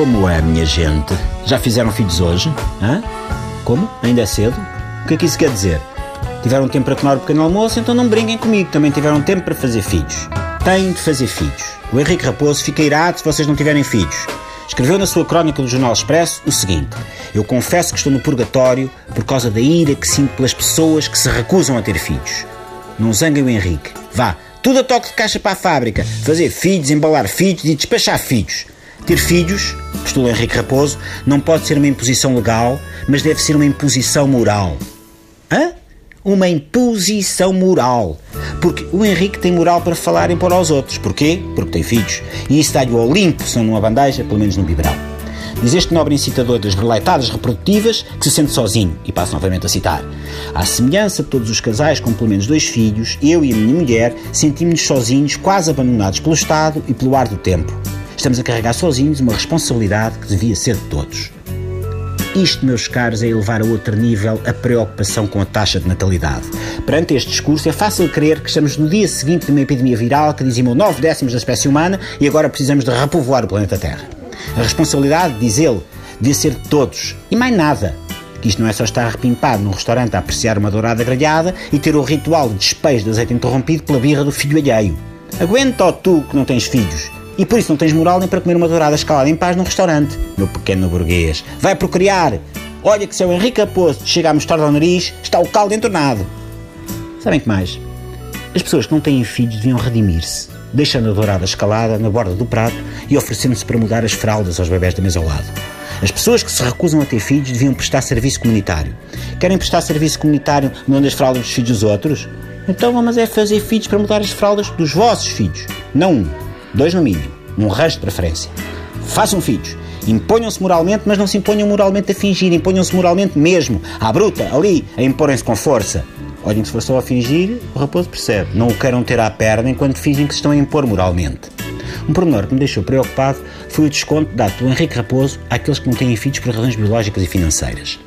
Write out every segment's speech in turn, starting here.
Como é, minha gente? Já fizeram filhos hoje? Hã? Como? Ainda é cedo? O que é que isso quer dizer? Tiveram tempo para tomar o pequeno almoço, então não brinquem comigo, também tiveram tempo para fazer filhos. Têm de fazer filhos. O Henrique Raposo fica irado se vocês não tiverem filhos. Escreveu na sua crónica do Jornal Expresso o seguinte: Eu confesso que estou no purgatório por causa da ira que sinto pelas pessoas que se recusam a ter filhos. Não zanguem o Henrique. Vá, tudo a toque de caixa para a fábrica. Fazer filhos, embalar filhos e despachar filhos. Ter filhos, postula Henrique Raposo, não pode ser uma imposição legal, mas deve ser uma imposição moral. Hã? Uma imposição moral. Porque o Henrique tem moral para falar e pôr aos outros. Porquê? Porque tem filhos. E isso dá-lhe ao limpo, se não numa bandeja, pelo menos no biberal. Diz este nobre incitador das releitadas reprodutivas que se sente sozinho, e passo novamente a citar. À semelhança de todos os casais com pelo menos dois filhos, eu e a minha mulher sentimos-nos sozinhos, quase abandonados pelo Estado e pelo ar do tempo. Estamos a carregar sozinhos uma responsabilidade que devia ser de todos. Isto, meus caros, é elevar a outro nível a preocupação com a taxa de natalidade. Perante este discurso, é fácil crer que estamos no dia seguinte de uma epidemia viral que dizimou 9 décimos da espécie humana e agora precisamos de repovoar o planeta Terra. A responsabilidade, diz ele, devia ser de todos. E mais nada. Que isto não é só estar arrepimpado num restaurante a apreciar uma dourada grelhada e ter o ritual de despejo de azeite interrompido pela birra do filho alheio. Aguenta, ó tu, que não tens filhos. E por isso não tens moral nem para comer uma dourada escalada em paz num restaurante, meu pequeno burguês. Vai procriar! Olha que se é o Henrique Aposto chega a mostrar ao nariz, está o caldo entornado. Sabem que mais? As pessoas que não têm filhos deviam redimir-se, deixando a dourada escalada na borda do prato e oferecendo-se para mudar as fraldas aos bebés da mesa ao lado. As pessoas que se recusam a ter filhos deviam prestar serviço comunitário. Querem prestar serviço comunitário mudando as fraldas dos filhos dos outros? Então vamos é fazer filhos para mudar as fraldas dos vossos filhos. Não um, dois no mínimo, um resto de preferência. Façam filhos. Imponham-se moralmente, mas não se imponham moralmente a fingir. Imponham-se moralmente mesmo, à bruta, ali, a imporem-se com força. Olhem, se for só a fingir, o raposo percebe. Não o queiram ter à perna enquanto fingem que se estão a impor moralmente. Um pormenor que me deixou preocupado foi o desconto dado pelo Henrique Raposo àqueles que não têm filhos por razões biológicas e financeiras.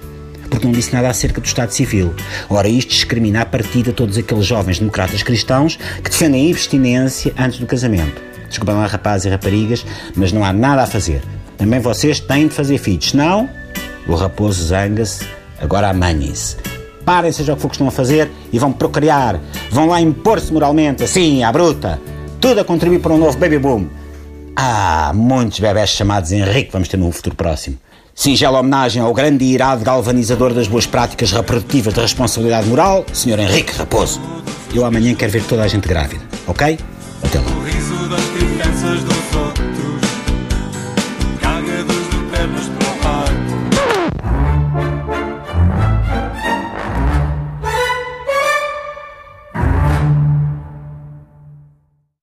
Porque não disse nada acerca do Estado Civil. Ora, isto discrimina a partida todos aqueles jovens democratas cristãos que defendem a abstinência antes do casamento. Desculpem lá, rapazes e raparigas, mas não há nada a fazer. Também vocês têm de fazer filhos. Senão, o raposo zanga-se, agora amanhem-se. Parem, seja o que for que estão a fazer, e vão procriar. Vão lá impor-se moralmente, assim, à bruta. Tudo a contribuir para um novo baby boom. Ah, muitos bebés chamados Henrique vamos ter no futuro próximo. Singela homenagem ao grande e irado galvanizador das boas práticas reprodutivas da responsabilidade moral, Sr. Henrique Raposo. Eu amanhã quero ver toda a gente grávida, ok? Até lá.